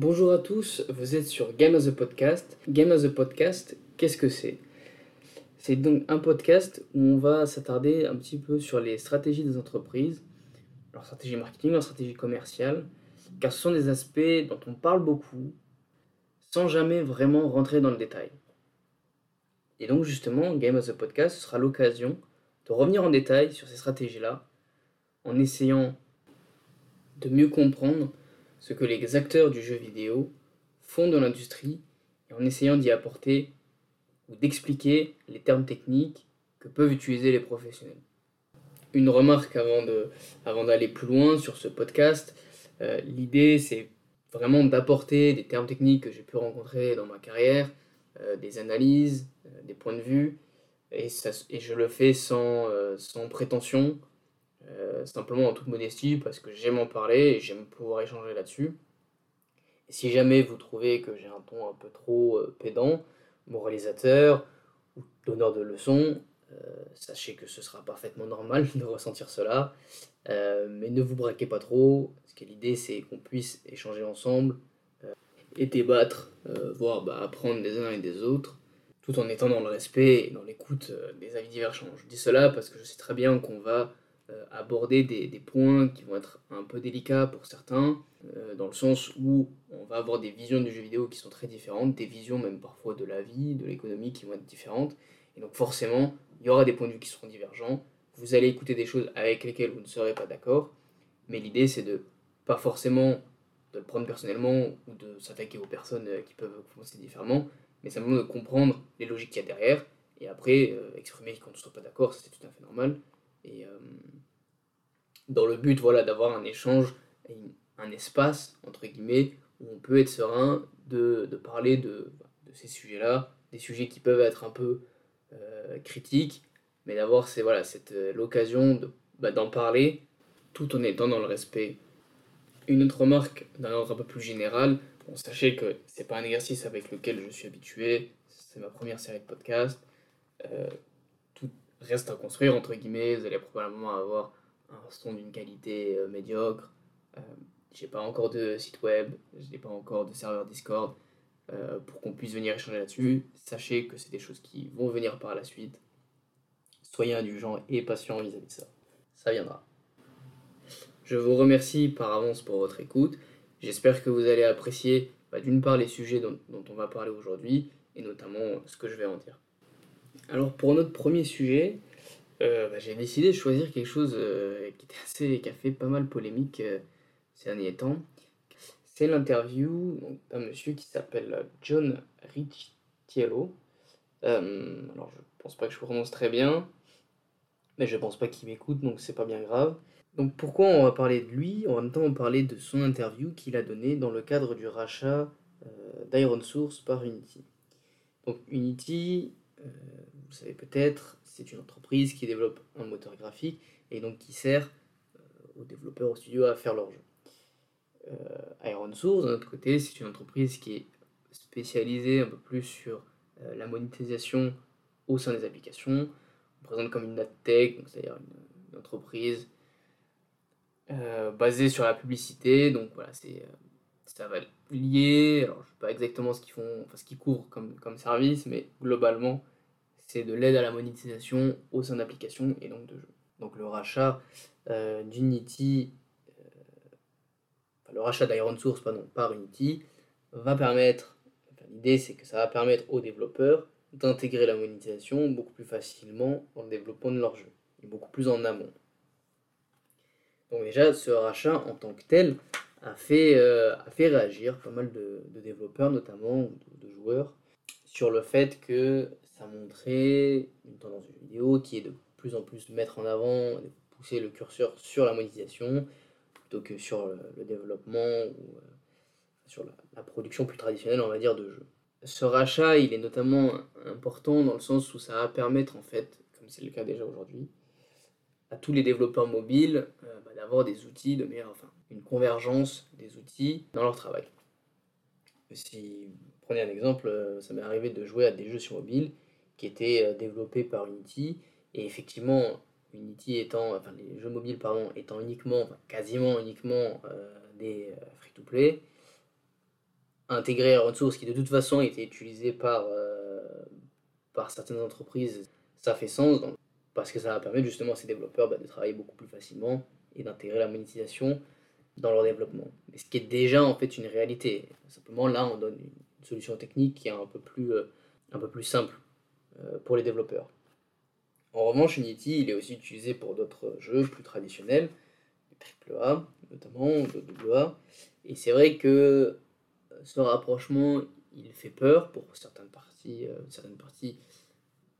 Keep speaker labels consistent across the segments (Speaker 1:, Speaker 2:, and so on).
Speaker 1: Bonjour à tous, vous êtes sur Game as a Podcast. Game as a Podcast, qu'est-ce que c'est? C'est donc un podcast où on va s'attarder un petit peu sur les stratégies des entreprises, leur stratégie marketing, leur stratégie commerciale, car ce sont des aspects dont on parle beaucoup sans jamais vraiment rentrer dans le détail. Et donc justement, Game as a Podcast, sera l'occasion de revenir en détail sur ces stratégies-là, en essayant de mieux comprendre ce que les acteurs du jeu vidéo font dans l'industrie en essayant d'y apporter ou d'expliquer les termes techniques que peuvent utiliser les professionnels. Une remarque avant, avant d'aller plus loin sur ce podcast, euh, l'idée c'est vraiment d'apporter des termes techniques que j'ai pu rencontrer dans ma carrière, euh, des analyses, euh, des points de vue, et, et je le fais sans, sans prétention, euh, simplement en toute modestie parce que j'aime en parler et j'aime pouvoir échanger là-dessus. Si jamais vous trouvez que j'ai un ton un peu trop euh, pédant, moralisateur ou donneur de leçons, euh, sachez que ce sera parfaitement normal de ressentir cela. mais ne vous braquez pas trop, parce que l'idée c'est qu'on puisse échanger ensemble et débattre, voire bah, apprendre des uns et des autres, tout en étant dans le respect et dans l'écoute des avis divergents. Je dis cela parce que je sais très bien qu'on va euh, aborder des, points qui vont être un peu délicats pour certains, euh, dans le sens où on va avoir des visions du jeu vidéo qui sont très différentes, des visions même parfois de la vie, de l'économie qui vont être différentes. Et donc forcément, il y aura des points de vue qui seront divergents. Vous allez écouter des choses avec lesquelles vous ne serez pas d'accord. Mais l'idée, c'est de pas forcément de le prendre personnellement ou de s'attaquer aux personnes euh, qui peuvent penser différemment, mais simplement de comprendre les logiques qu'il y a derrière. Et après, exprimer quand ne soit pas d'accord, c'est tout à fait normal. Et euh, dans le but voilà, d'avoir un échange, un espace, entre guillemets, où on peut être serein de, de parler de, de ces sujets-là, des sujets qui peuvent être un peu euh, critiques, mais d'avoir voilà, cette euh, l'occasion bah, d'en parler tout en étant dans le respect. Une autre remarque d'un ordre un peu plus général, sachez que c'est pas un exercice avec lequel je suis habitué, c'est ma première série de podcasts reste à construire, entre guillemets. Vous allez probablement avoir un son d'une qualité euh, médiocre. Euh, j'ai pas encore de site web, je n'ai pas encore de serveur Discord euh, pour qu'on puisse venir échanger là-dessus. Sachez que c'est des choses qui vont venir par la suite. Soyez indulgents et patients vis-à-vis de ça. Ça viendra. Je vous remercie par avance pour votre écoute. J'espère que vous allez apprécier bah, d'une part les sujets dont on va parler aujourd'hui et notamment ce que je vais en dire. Alors pour notre premier sujet, euh, bah, j'ai décidé de choisir quelque chose euh, qui, était assez, qui a fait pas mal polémique euh, ces derniers temps. C'est l'interview d'un monsieur qui s'appelle John Ricciello. alors je pense pas que je prononce très bien, mais je pense pas qu'il m'écoute, donc c'est pas bien grave. Donc pourquoi on va parler de lui? En même temps, on va parler de son interview qu'il a donné dans le cadre du rachat d'Iron Source par Unity. Donc Unity, vous savez peut-être, c'est une entreprise qui développe un moteur graphique et donc qui sert euh, aux développeurs, aux studios à faire leur jeu. Euh, Iron Source, d'un autre côté, c'est une entreprise qui est spécialisée un peu plus sur euh, la monétisation au sein des applications. On présente comme une tech, c'est-à-dire une, entreprise basée sur la publicité. Donc voilà, c'est ça va lier. Alors je sais pas exactement ce qu'ils font, enfin ce qu'ils couvrent comme, comme service, mais globalement c'est de l'aide à la monétisation au sein d'applications et donc de jeux. Donc le rachat euh, d'Unity, euh, le rachat d'Iron Source pardon, par Unity va permettre, l'idée c'est que ça va permettre aux développeurs d'intégrer la monétisation beaucoup plus facilement dans le développement de leur jeu et beaucoup plus en amont. Donc déjà ce rachat en tant que tel a fait, euh, a fait réagir pas mal de, développeurs notamment, de, de joueurs, sur le fait que ça montrait une tendance de vidéo qui est de plus en plus mettre en avant, de pousser le curseur sur la monétisation plutôt que sur le, développement ou euh, sur la, production plus traditionnelle, on va dire, de jeux. Ce rachat, il est notamment important dans le sens où ça va permettre, en fait, comme c'est le cas déjà aujourd'hui, à tous les développeurs mobiles euh, bah, d'avoir des outils de meilleure, enfin, une convergence des outils dans leur travail. Si prenez un exemple, euh, ça m'est arrivé de jouer à des jeux sur mobile qui était euh, développé par Unity. Et effectivement, Unity étant, enfin les jeux mobiles pardon, étant uniquement, quasiment uniquement euh, des free-to-play, intégrer un source qui de toute façon était utilisé par, par certaines entreprises, ça fait sens parce que ça va permettre justement à ces développeurs bah, de travailler beaucoup plus facilement et d'intégrer la monétisation dans leur développement. Mais ce qui est déjà en fait une réalité. Simplement là, on donne une solution technique qui est un peu plus, euh, un peu plus simple euh, pour les développeurs. En revanche, Unity, il est aussi utilisé pour d'autres jeux plus traditionnels, AAA notamment, AA. Et c'est vrai que ce rapprochement, il fait peur pour certaines parties, euh, certaines parties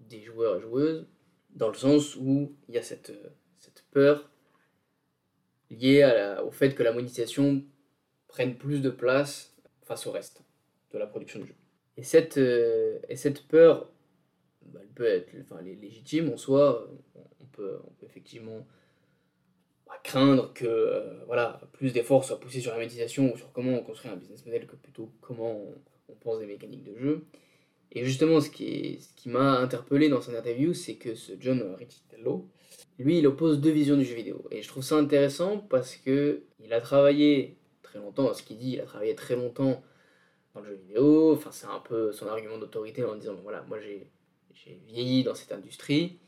Speaker 1: des joueurs et joueuses, dans le sens où il y a cette, cette peur lié au fait que la monétisation prenne plus de place face au reste de la production du jeu. Et cette, euh, et cette peur, bah, elle peut être enfin, légitime en soi. On peut, on peut effectivement bah, craindre que euh, voilà, plus d'efforts soient poussés sur la monétisation ou sur comment on construit un business model que plutôt comment on, pense des mécaniques de jeu. Et justement, ce qui, qui m'a interpellé dans son interview, c'est que ce John Riccitello, lui, il oppose deux visions du jeu vidéo. Et je trouve ça intéressant parce que il a travaillé très longtemps, ce qu'il dit, il a travaillé très longtemps dans le jeu vidéo. Enfin, c'est un peu son argument d'autorité en disant voilà, moi j'ai vieilli dans cette industrie,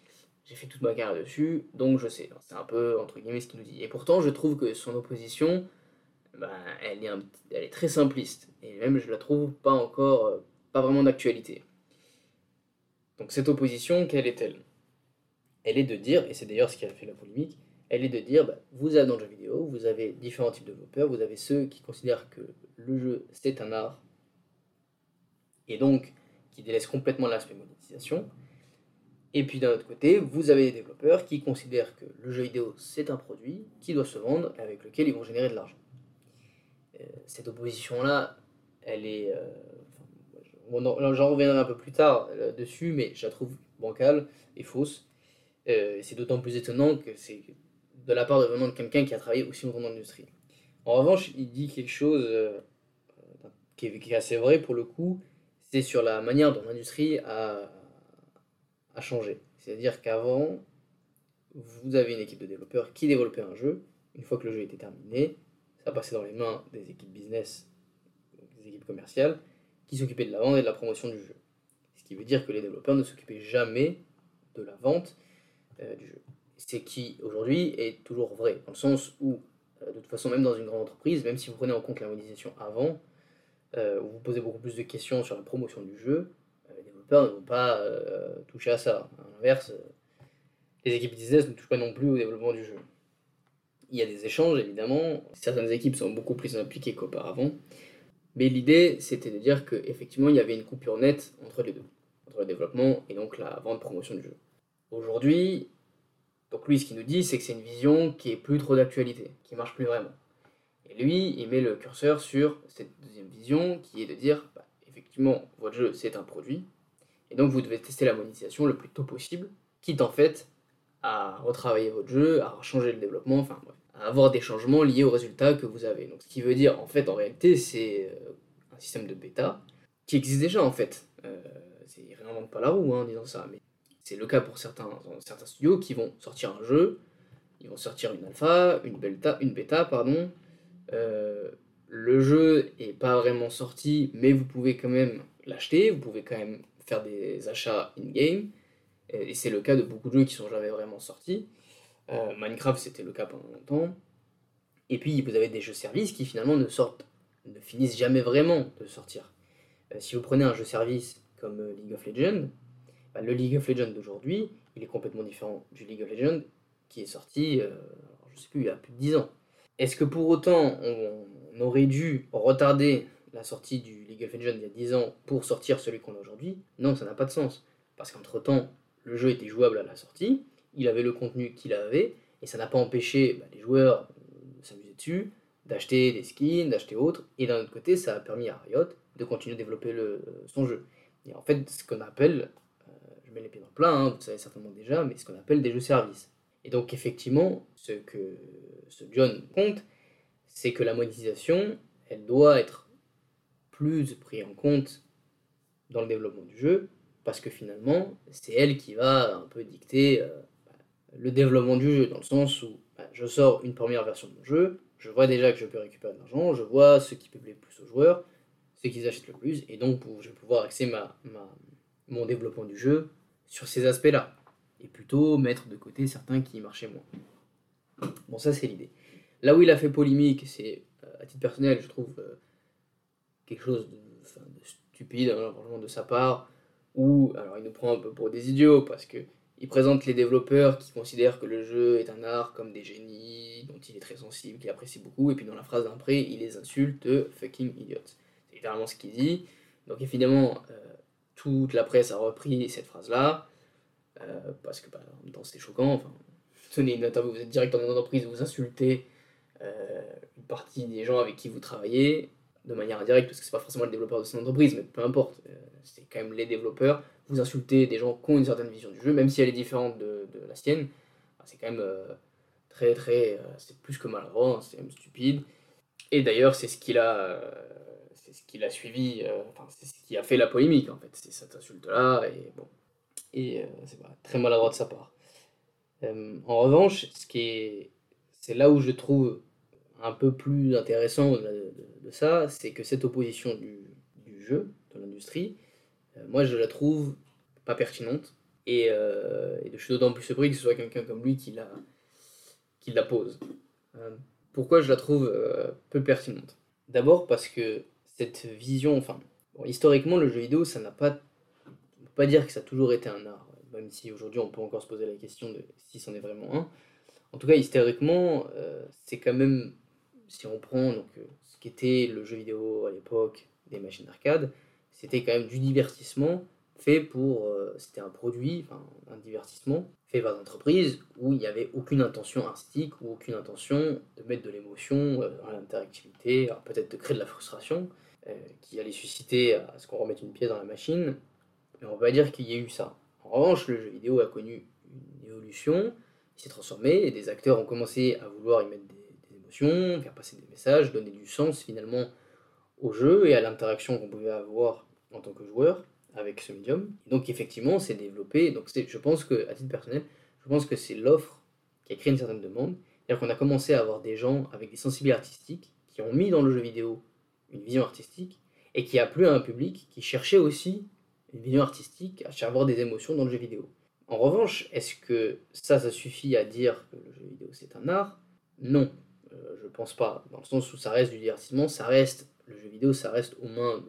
Speaker 1: j'ai fait toute ma carrière dessus, donc je sais. C'est un peu entre guillemets ce qu'il nous dit. Et pourtant, je trouve que son opposition, ben, elle, est elle est très simpliste. Et même, je la trouve pas encore, euh, pas vraiment d'actualité. Donc, cette opposition, quelle est-elle? Elle est de dire, et c'est d'ailleurs ce qui a fait la polémique, elle est de dire, bah, vous avez dans le jeu vidéo, vous avez différents types de développeurs, vous avez ceux qui considèrent que le jeu c'est un art, et donc qui délaissent complètement l'aspect monétisation, et puis d'un autre côté, vous avez des développeurs qui considèrent que le jeu vidéo c'est un produit qui doit se vendre et avec lequel ils vont générer de l'argent. Euh, cette opposition-là, elle est... Euh, j'en reviendrai un peu plus tard euh, dessus, mais je la trouve bancale et fausse euh, c'est d'autant plus étonnant que c'est de la part de venant de quelqu'un qui a travaillé aussi longtemps dans l'industrie. En revanche, il dit quelque chose euh, qui, est, assez vrai pour le coup, c'est sur la manière dont l'industrie a, a changé. C'est-à-dire qu'avant, vous avez une équipe de développeurs qui développait un jeu. Une fois que le jeu était terminé, ça passait dans les mains des équipes business, des équipes commerciales, qui s'occupaient de la vente et de la promotion du jeu. Ce qui veut dire que les développeurs ne s'occupaient jamais de la vente euh, du jeu. C'est qui aujourd'hui est toujours vrai, dans le sens où, euh, de toute façon, même dans une grande entreprise, même si vous prenez en compte la avant, euh, vous posez beaucoup plus de questions sur la promotion du jeu, les développeurs ne vont pas toucher à ça. À l'inverse, les équipes business ne touchent pas non plus au développement du jeu. Il y a des échanges, évidemment. Certaines équipes sont beaucoup plus impliquées qu'auparavant. Mais l'idée, c'était de dire qu'effectivement, il y avait une coupure nette entre les deux, entre le développement et donc la vente promotion du jeu. Aujourd'hui, donc lui, ce qu'il nous dit, c'est que c'est une vision qui est plus trop d'actualité, qui marche plus vraiment. Et lui, il met le curseur sur cette deuxième vision, qui est de dire, bah, effectivement, votre jeu, c'est un produit, et donc vous devez tester la monétisation le plus tôt possible, quitte en fait à retravailler votre jeu, à changer le développement, enfin bref, à avoir des changements liés aux résultats que vous avez. Donc ce qui veut dire, en fait, en réalité, c'est euh, un système de bêta qui existe déjà en fait. Euh, il réinvente pas la roue hein, en disant ça, mais c'est le cas pour certains, studios qui vont sortir un jeu, ils vont sortir une alpha, une bêta, une bêta pardon. Euh, le jeu est pas vraiment sorti, mais vous pouvez quand même l'acheter, vous pouvez quand même faire des achats in-game. Et c'est le cas de beaucoup de jeux qui sont jamais vraiment sortis. Euh, Minecraft, c'était le cas pendant longtemps. Et puis, vous avez des jeux services qui finalement ne sortent, ne finissent jamais vraiment de sortir. Euh, si vous prenez un jeu service comme League of Legends, bah, le League of Legends d'aujourd'hui, il est complètement différent du League of Legends qui est sorti, euh, je sais plus, il y a plus de 10 ans. Est-ce que pour autant on, aurait dû retarder la sortie du League of Legends il y a 10 ans pour sortir celui qu'on a aujourd'hui? Non, ça n'a pas de sens. Parce qu'entre-temps, le jeu était jouable à la sortie, il avait le contenu qu'il avait, et ça n'a pas empêché bah, les joueurs de s'amuser dessus, d'acheter des skins, d'acheter autres, et d'un autre côté, ça a permis à Riot de continuer à développer le, son jeu. Et en fait, ce qu'on appelle je mets les pieds dans le plat, hein, vous savez certainement déjà, mais ce qu'on appelle des jeux services. Et donc effectivement, ce que ce John compte, c'est que la monétisation, elle doit être plus prise en compte dans le développement du jeu, parce que finalement, c'est elle qui va un peu dicter euh, le développement du jeu, dans le sens où bah, je sors une première version de mon jeu, je vois déjà que je peux récupérer de l'argent, je vois ce qui peut plaire plus aux joueurs, c'est qu'ils achètent le plus, et donc je vais pouvoir axer ma, mon développement du jeu sur ces aspects-là, et plutôt mettre de côté certains qui marchaient moins. Bon, ça c'est l'idée. Là où il a fait polémique, c'est à titre personnel, je trouve quelque chose de, stupide, de sa part, ou alors il nous prend un peu pour des idiots parce que il présente les développeurs qui considèrent que le jeu est un art comme des génies, dont il est très sensible, qu'il apprécie beaucoup, et puis dans la phrase d'après, il les insulte fucking idiots. C'est littéralement ce qu'il dit. Donc évidemment, euh, toute la presse a repris cette phrase-là, euh, parce que bah, en même temps c'était choquant. Enfin, une interview, vous êtes directeur d'une entreprise, vous insultez euh, une partie des gens avec qui vous travaillez, de manière indirecte, parce que c'est pas forcément le développeur de son entreprise, mais peu importe, c'est quand même les développeurs vous insultez des gens qui ont une certaine vision du jeu, même si elle est différente de, la sienne, bah, c'est quand même euh, très très. Euh, c'est plus que maladroit, hein, c'est même stupide. Et d'ailleurs, c'est ce qu'il a. Euh, c'est ce qu'il a suivi, enfin, c'est ce qui a fait la polémique en fait, c'est cette insulte-là, et bon. Et c'est très maladroit de sa part. en revanche, ce qui est. C'est là où je trouve un peu plus intéressant de, ça, c'est que cette opposition du, jeu, de l'industrie, euh, moi, je la trouve pas pertinente. Et, euh, et je suis d'autant plus surpris que ce soit quelqu'un comme lui qui la, qui la pose. Euh, pourquoi je la trouve peu pertinente? D'abord parce que cette vision, enfin, historiquement, le jeu vidéo, ça n'a pas. On peut pas dire que ça a toujours été un art, même si aujourd'hui on peut encore se poser la question de si c'en est vraiment un. En tout cas, historiquement, c'est quand même, si on prend donc, ce qu'était le jeu vidéo à l'époque des machines d'arcade, c'était quand même du divertissement fait pour. Euh, c'était un produit, enfin, un divertissement fait par l'entreprise où il n'y avait aucune intention artistique ou aucune intention de mettre de l'émotion euh, dans l'interactivité, peut-être de créer de la frustration euh, qui allait susciter à ce qu'on remette une pièce dans la machine. Mais on va dire qu'il y a eu ça. En revanche, le jeu vidéo a connu une évolution, il s'est transformé et des acteurs ont commencé à vouloir y mettre des, des émotions, faire passer des messages, donner du sens finalement au jeu et à l'interaction qu'on pouvait avoir en tant que joueur avec ce médium. donc effectivement, c'est développé. Donc je pense que, à titre personnel, je pense que c'est l'offre qui a créé une certaine demande. C'est-à-dire qu'on a commencé à avoir des gens avec des sensibilités artistiques qui ont mis dans le jeu vidéo une vision artistique et qui a plu à un public qui cherchait aussi une vision artistique, à avoir des émotions dans le jeu vidéo. En revanche, est-ce que ça, ça suffit à dire que le jeu vidéo c'est un art? Non, euh, je pense pas. Dans le sens où ça reste du divertissement, ça reste le jeu vidéo, ça reste aux mains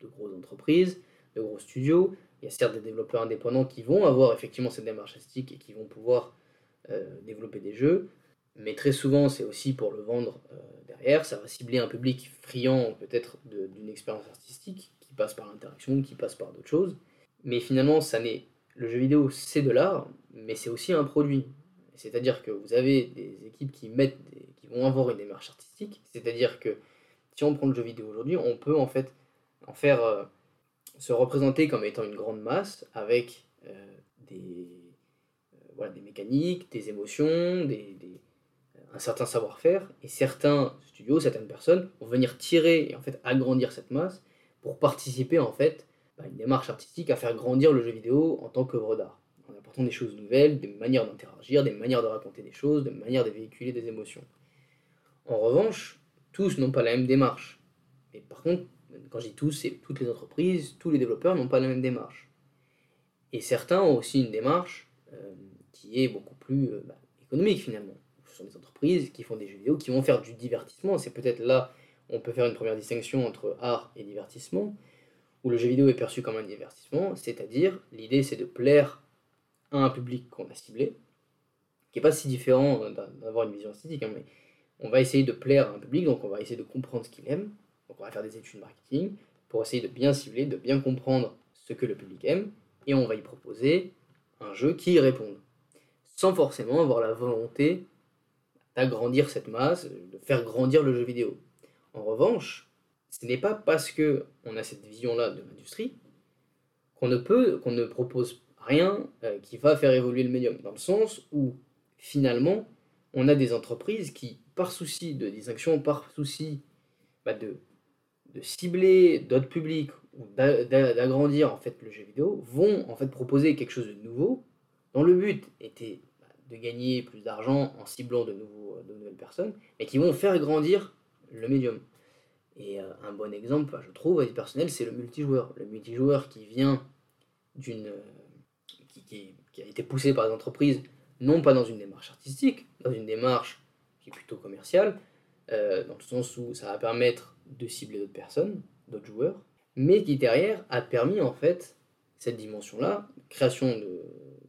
Speaker 1: de grosses entreprises, de gros studios. Il y a certes des développeurs indépendants qui vont avoir effectivement cette démarche artistique et qui vont pouvoir euh, développer des jeux, mais très souvent c'est aussi pour le vendre euh, derrière. Ça va cibler un public friand peut-être d'une expérience artistique qui passe par l'interaction, qui passe par d'autres choses. Mais finalement, ça n'est le jeu vidéo, c'est de l'art, mais c'est aussi un produit. C'est-à-dire que vous avez des équipes qui mettent, qui vont avoir une démarche artistique. C'est-à-dire que si on prend le jeu vidéo aujourd'hui, on peut en fait en faire euh, se représenter comme étant une grande masse avec euh, des, voilà, des mécaniques, des émotions, des, un certain savoir-faire. Et certains studios, certaines personnes vont venir tirer et en fait agrandir cette masse pour participer en fait à une démarche artistique à faire grandir le jeu vidéo en tant qu'œuvre d'art. En apportant des choses nouvelles, des manières d'interagir, des manières de raconter des choses, des manières de véhiculer des émotions. En revanche, tous n'ont pas la même démarche. Mais par contre, quand je dis tous, c'est toutes les entreprises, tous les développeurs n'ont pas la même démarche. Et certains ont aussi une démarche euh, qui est beaucoup plus euh, bah, économique finalement. Ce sont des entreprises qui font des jeux vidéo, qui vont faire du divertissement. C'est peut-être là on peut faire une première distinction entre art et divertissement, où le jeu vidéo est perçu comme un divertissement, c'est-à-dire l'idée c'est de plaire à un public qu'on a ciblé, qui n'est pas si différent d'avoir une vision esthétique, hein, mais on va essayer de plaire à un public, donc on va essayer de comprendre ce qu'il aime, donc on va faire des études marketing pour essayer de bien cibler, de bien comprendre ce que le public aime, et on va y proposer un jeu qui y réponde. Sans forcément avoir la volonté d'agrandir cette masse, de faire grandir le jeu vidéo. En revanche, ce n'est pas parce que on a cette vision-là de l'industrie qu'on ne peut, qu'on ne propose rien euh, qui va faire évoluer le médium. Dans le sens où, finalement, on a des entreprises qui, par souci de distinction, par souci bah, de cibler d'autres publics ou d'agrandir en fait le jeu vidéo vont en fait proposer quelque chose de nouveau dont le but était de gagner plus d'argent en ciblant de, nouveaux, de nouvelles personnes et qui vont faire grandir le médium. Et euh, un bon exemple, je trouve, à personnel, c'est le multijoueur. Le multijoueur qui vient d'une. euh, qui, a été poussé par des entreprises, non pas dans une démarche artistique, dans une démarche qui est plutôt commerciale, euh, dans le sens où ça va permettre de cibler d'autres personnes, d'autres joueurs, mais qui derrière a permis en fait cette dimension-là, création de,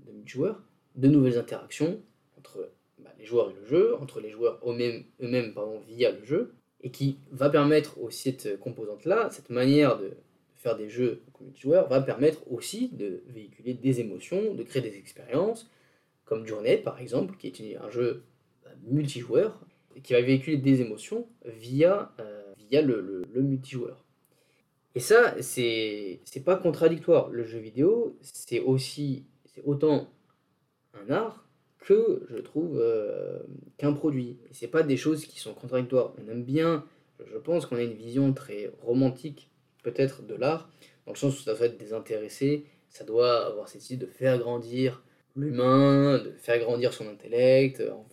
Speaker 1: de multijoueurs, de nouvelles interactions entre bah, les joueurs et le jeu, entre les joueurs eux-mêmes pardon, via le jeu, et qui va permettre aussi cette composante-là, cette manière de faire des jeux comme multijoueur, va permettre aussi de véhiculer des émotions, de créer des expériences, comme Journey par exemple, qui est un jeu bah, multijoueur, qui va véhiculer des émotions via, euh, via le, le- le multijoueur. Et ça, c'est c'est pas contradictoire. Le jeu vidéo, c'est aussi, c'est autant un art que je trouve euh, qu'un produit. Et c'est pas des choses qui sont contradictoires. On aime bien, je pense qu'on a une vision très romantique peut-être de l'art, dans le sens où ça doit être désintéressé, ça doit avoir cette idée de faire grandir l'humain, de faire grandir son intellect, en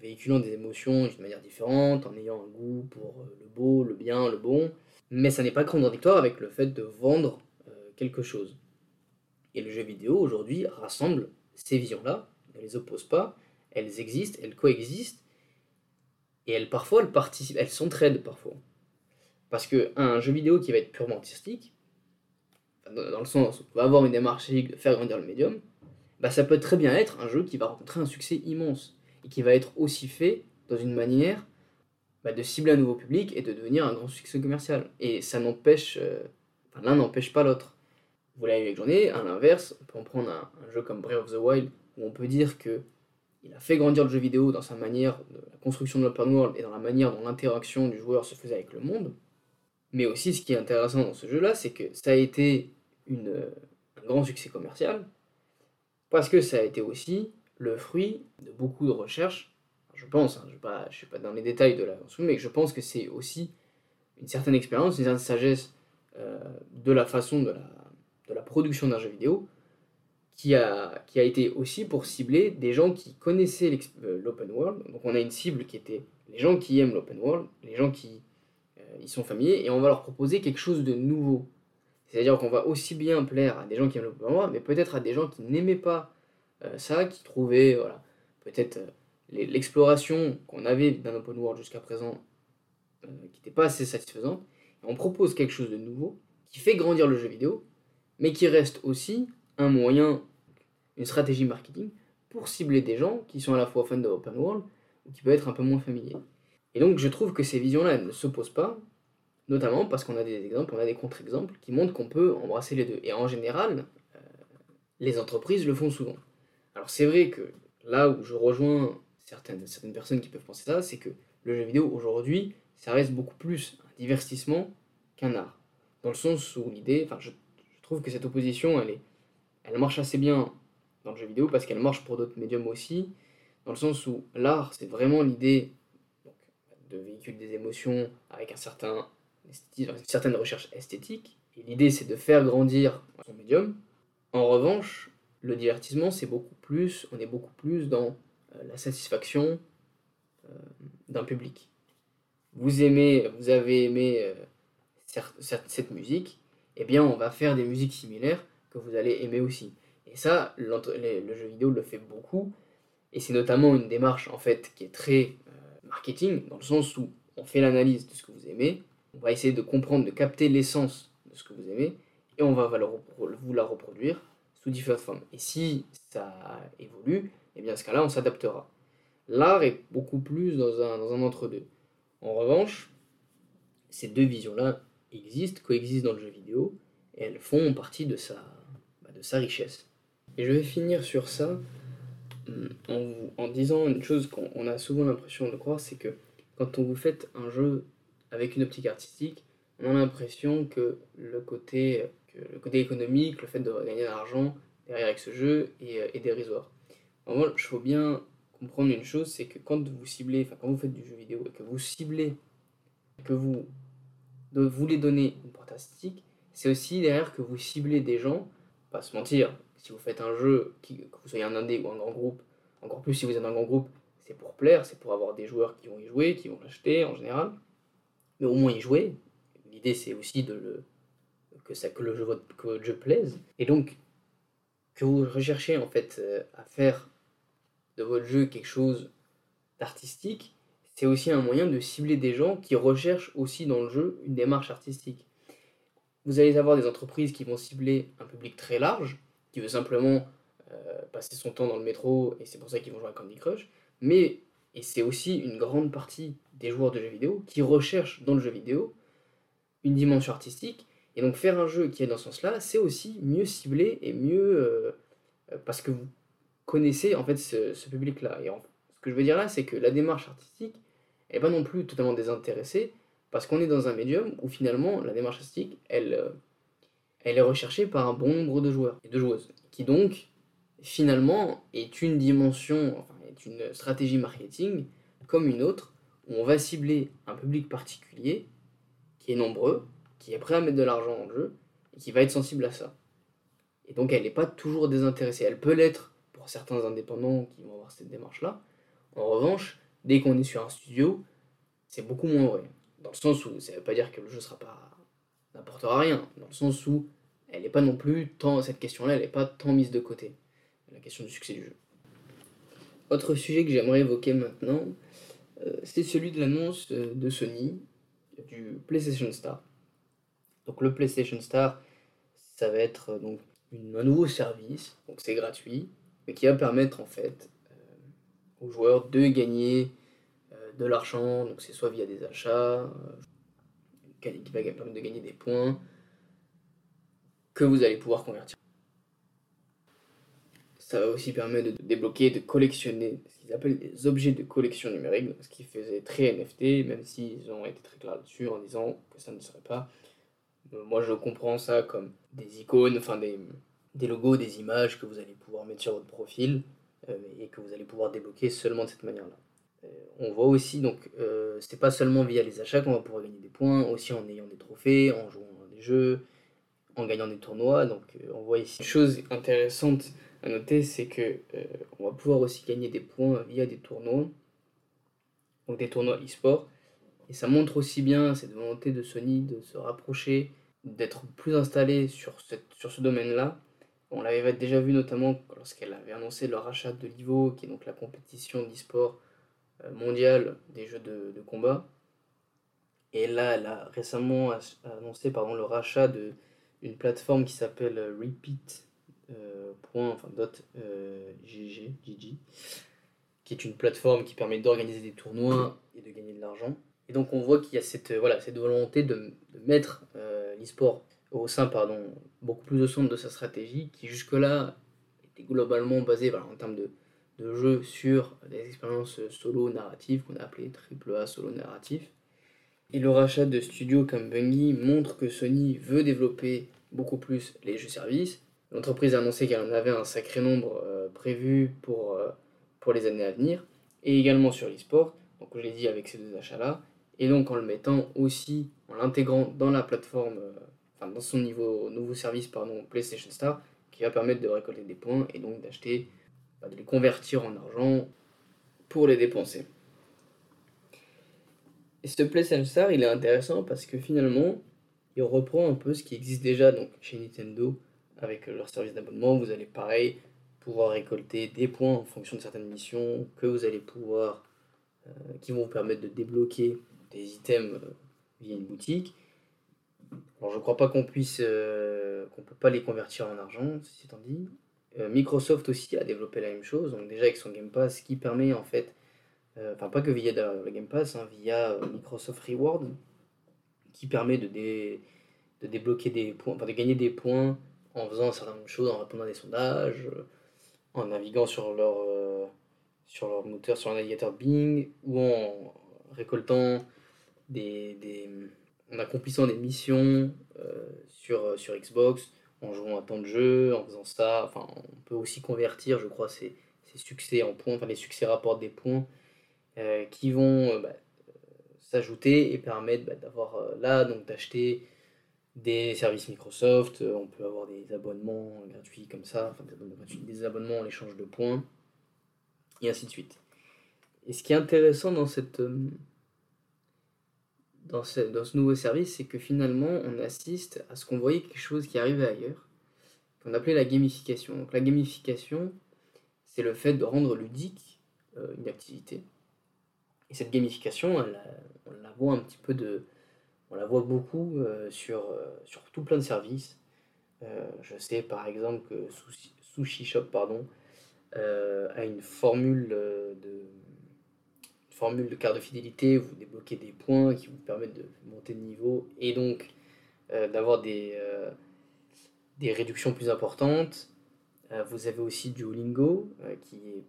Speaker 1: véhiculant des émotions d'une manière différente, en ayant un goût pour euh, le beau, le bien, le bon. Mais ça n'est pas contradictoire avec le fait de vendre euh, quelque chose. Et le jeu vidéo aujourd'hui rassemble ces visions-là, ne les oppose pas, elles existent, elles coexistent, et elles parfois elles participent, elles s'entraident parfois. Parce que un jeu vidéo qui va être purement artistique, dans le sens où on va avoir une démarche de faire grandir le médium, bah ça peut très bien être un jeu qui va rencontrer un succès immense et qui va être aussi fait dans une manière bah, de cibler un nouveau public et de devenir un grand succès commercial. Et ça n'empêche, euh, l'un n'empêche pas l'autre. Vous l'avez avec Journée, à l'inverse, on peut en prendre un, jeu comme Breath of the Wild où on peut dire que il a fait grandir le jeu vidéo dans sa manière de la construction de l'open world et dans la manière dont l'interaction du joueur se faisait avec le monde. Mais aussi, ce qui est intéressant dans ce jeu-là, c'est que ça a été un grand succès commercial parce que ça a été aussi le fruit de beaucoup de recherches. Je pense, hein, je ne suis pas dans les détails de la mais je pense que c'est aussi une certaine expérience, une certaine sagesse euh, de la façon de la, de la production d'un jeu vidéo qui a, qui a été aussi pour cibler des gens qui connaissaient euh, l'open world. Donc on a une cible qui était les gens qui aiment l'open world, les gens qui euh, y sont familiers, et on va leur proposer quelque chose de nouveau. C'est-à-dire qu'on va aussi bien plaire à des gens qui aiment l'open world, mais peut-être à des gens qui n'aimaient pas euh, ça, qui trouvaient voilà, peut-être euh, l'exploration qu'on avait d'un open world jusqu'à présent qui n'était pas assez satisfaisante. Et on propose quelque chose de nouveau qui fait grandir le jeu vidéo, mais qui reste aussi un moyen, une stratégie marketing pour cibler des gens qui sont à la fois fans de open world ou qui peuvent être un peu moins familiers. Et donc je trouve que ces visions-là ne s'opposent pas, notamment parce qu'on a des exemples, on a des contre-exemples qui montrent qu'on peut embrasser les deux. Et en général, euh, les entreprises le font souvent. Alors c'est vrai que là où je rejoins certaines, certaines personnes qui peuvent penser ça, c'est que le jeu vidéo aujourd'hui, ça reste beaucoup plus un divertissement qu'un art. Dans le sens où l'idée, enfin je trouve que cette opposition, elle, est, elle marche assez bien dans le jeu vidéo parce qu'elle marche pour d'autres médiums aussi, dans le sens où l'art, c'est vraiment l'idée de véhiculer des émotions avec un certain, une certaine recherche esthétique, et l'idée c'est de faire grandir son médium. En revanche, le divertissement, c'est beaucoup plus, on est beaucoup plus dans euh, la satisfaction euh, d'un public. Vous aimez, vous avez aimé euh, cette musique, eh bien on va faire des musiques similaires que vous allez aimer aussi. Et ça, le jeu vidéo le fait beaucoup, et c'est notamment une démarche en fait qui est très euh, marketing, dans le sens où on fait l'analyse de ce que vous aimez, on va essayer de comprendre, de capter l'essence de ce que vous aimez, et on va vous la reproduire sous différentes formes. Et si ça évolue, eh bien à ce cas-là, on s'adaptera. L'art est beaucoup plus dans un, dans un entre-deux. En revanche, ces deux visions-là existent, coexistent dans le jeu vidéo, et elles font partie de sa, bah, de sa richesse. Et je vais finir sur ça hum, en, vous- en disant une chose qu'on on a souvent l'impression de croire, c'est que quand on vous fait un jeu avec une optique artistique, on a l'impression que le côté, que le côté économique, le fait de gagner de l'argent derrière avec ce jeu est, euh, dérisoire. En il faut bien comprendre une chose, c'est que quand vous ciblez, enfin quand vous faites du jeu vidéo et que vous ciblez, que vous de- voulez donner une porte artistique, c'est aussi derrière que vous ciblez des gens, pas se mentir, si vous faites un jeu, que vous soyez un indé ou un grand groupe, encore plus si vous êtes un grand groupe, c'est pour plaire, c'est pour avoir des joueurs qui vont y jouer, qui vont l'acheter en général, mais au moins y jouer, l'idée c'est aussi de le, que, ça, que, le jeu, que votre jeu plaise. Et donc, que vous recherchez en fait euh, à faire de votre jeu quelque chose d'artistique, c'est aussi un moyen de cibler des gens qui recherchent aussi dans le jeu une démarche artistique. Vous allez avoir des entreprises qui vont cibler un public très large, qui veut simplement euh, passer son temps dans le métro, et c'est pour ça qu'ils vont jouer à Candy Crush, mais, et c'est aussi une grande partie des joueurs de jeux vidéo qui recherchent dans le jeu vidéo une dimension artistique, et donc faire un jeu qui est dans ce sens-là, c'est aussi mieux ciblé et mieux... Euh, euh, parce que vous connaissez en fait ce, public-là. Et ce que je veux dire là, c'est que la démarche artistique n'est pas non plus totalement désintéressée, parce qu'on est dans un médium où finalement la démarche artistique, elle, euh, elle est recherchée par un bon nombre de joueurs et de joueuses, qui donc finalement est une dimension, enfin est une stratégie marketing comme une autre, où on va cibler un public particulier qui est nombreux, qui est prêt à mettre de l'argent le jeu, et qui va être sensible à ça. Et donc elle n'est pas toujours désintéressée. Elle peut l'être pour certains indépendants qui vont avoir cette démarche-là. En revanche, dès qu'on est sur un studio, c'est beaucoup moins vrai. Dans le sens où ça ne veut pas dire que le jeu sera pas n'apportera rien. Dans le sens où elle n'est pas non plus tant cette question-là, elle n'est pas tant mise de côté. La question du succès du jeu. Autre sujet que j'aimerais évoquer maintenant, euh, c'est celui de l'annonce euh, de Sony du PlayStation Star. Donc le PlayStation Star, ça va être euh, donc un nouveau service, donc c'est gratuit, mais qui va permettre en fait aux joueurs de gagner de l'argent, donc c'est soit via des achats, qui va permettre de gagner des points, que vous allez pouvoir convertir. Ça va aussi permettre de débloquer, de collectionner ce qu'ils appellent des objets de collection numérique, ce qui faisait très NFT, même s'ils ont été très clairs dessus en disant que ça ne serait pas. Euh, moi, je comprends ça comme des icônes, enfin des, des logos, des images que vous allez pouvoir mettre sur votre profil euh, et que vous allez pouvoir débloquer seulement de cette manière-là. Euh, on voit aussi, donc, euh, c'est pas seulement via les achats qu'on va pouvoir gagner des points, aussi en ayant des trophées, en jouant à des jeux, en gagnant des tournois. Donc, on voit ici une chose intéressante à noter, c'est que on va pouvoir aussi gagner des points via des tournois, donc des tournois e-sport. Et ça montre aussi bien cette volonté de Sony de se rapprocher, d'être plus installé sur, cette, sur ce domaine-là. On l'avait déjà vu notamment lorsqu'elle avait annoncé leur rachat de l'IVO, qui est donc la compétition d'e-sport euh, mondiale des jeux de, combat. Et là, elle a récemment annoncé pardon, le rachat d'une plateforme qui s'appelle Repeat. Euh, enfin, dot, euh, GG, qui est une plateforme qui permet d'organiser des tournois et de gagner de l'argent. Et donc on voit qu'il y a cette, voilà, cette volonté de, de mettre euh, l'e-sport au sein pardon, beaucoup plus au centre de sa stratégie, qui jusque-là était globalement basée voilà, en termes de, de jeu sur des expériences solo narratives qu'on a appelées AAA solo narratif. Et le rachat de studios comme Bungie montre que Sony veut développer beaucoup plus les jeux services. L'entreprise a annoncé qu'elle en avait un sacré nombre euh, prévu pour, euh, pour les années à venir, et également sur l'e-sport, donc je l'ai dit avec ces deux achats-là, et donc en le mettant aussi, en l'intégrant dans la plateforme, euh, enfin dans son niveau, nouveau service pardon, PlayStation Star, qui va permettre de récolter des points et donc d'acheter de les convertir en argent pour les dépenser. Et ce PlayStation Star, il est intéressant parce que finalement, il reprend un peu ce qui existe déjà donc, chez Nintendo avec leur service d'abonnement. Vous allez pareil pouvoir récolter des points en fonction de certaines missions que vous allez pouvoir, euh, qui vont vous permettre de débloquer des items euh, via une boutique. Alors je crois pas qu'on puisse, euh, qu'on peut pas les convertir en argent, ceci étant dit. Euh, Microsoft aussi a développé la même chose, donc déjà avec son Game Pass qui permet en fait, euh, enfin pas que via le Game Pass, hein, via Microsoft Reward, qui permet de, de débloquer des points, enfin de gagner des points en faisant certaines choses, en répondant à des sondages, en naviguant sur leur, sur leur moteur, sur un navigateur Bing, ou en récoltant des, des en accomplissant des missions sur, sur Xbox en jouant à tant de jeux, en faisant ça. Enfin, on peut aussi convertir, je crois, ces, succès en points. Enfin, les succès rapportent des points euh, qui vont euh, bah, s'ajouter et permettre bah, d'avoir euh, là, donc d'acheter des services Microsoft. on peut avoir des abonnements gratuits comme ça, enfin des abonnements gratuits, des abonnements en échange de points, et ainsi de suite. Et ce qui est intéressant dans cette dans ce, dans ce nouveau service, c'est que finalement, on assiste à ce qu'on voyait quelque chose qui arrivait ailleurs, qu'on appelait la gamification. Donc la gamification, c'est le fait de rendre ludique euh, une activité. Et cette gamification, elle, on la voit un petit peu de... On la voit beaucoup euh, sur, euh, sur tout plein de services. je sais par exemple que Sushi Shop pardon, a une formule de formule de carte de fidélité, vous débloquez des points qui vous permettent de monter de niveau et donc euh, d'avoir des, euh, des réductions plus importantes. Euh, vous avez aussi Duolingo qui, est,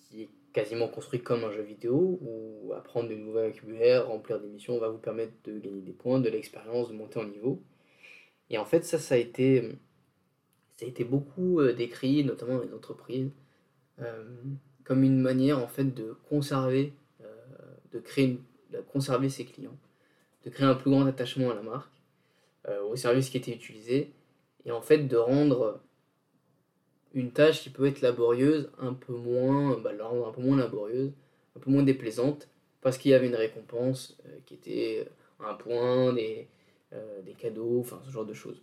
Speaker 1: qui est quasiment construit comme un jeu vidéo où apprendre de nouveaux vocabulaires, remplir des missions va vous permettre de gagner des points, de l'expérience, de monter en niveau. Et en fait, ça, ça a été, ça a été beaucoup décrit, notamment dans les entreprises, comme une manière en fait de conserver de conserver ses clients, de créer un plus grand attachement à la marque, euh, au service qui était utilisé, et en fait de rendre une tâche qui peut être laborieuse un peu moins, bah, la rendre un peu moins laborieuse, un peu moins déplaisante, parce qu'il y avait une récompense euh, qui était un point, des, euh, des cadeaux, enfin ce genre de choses.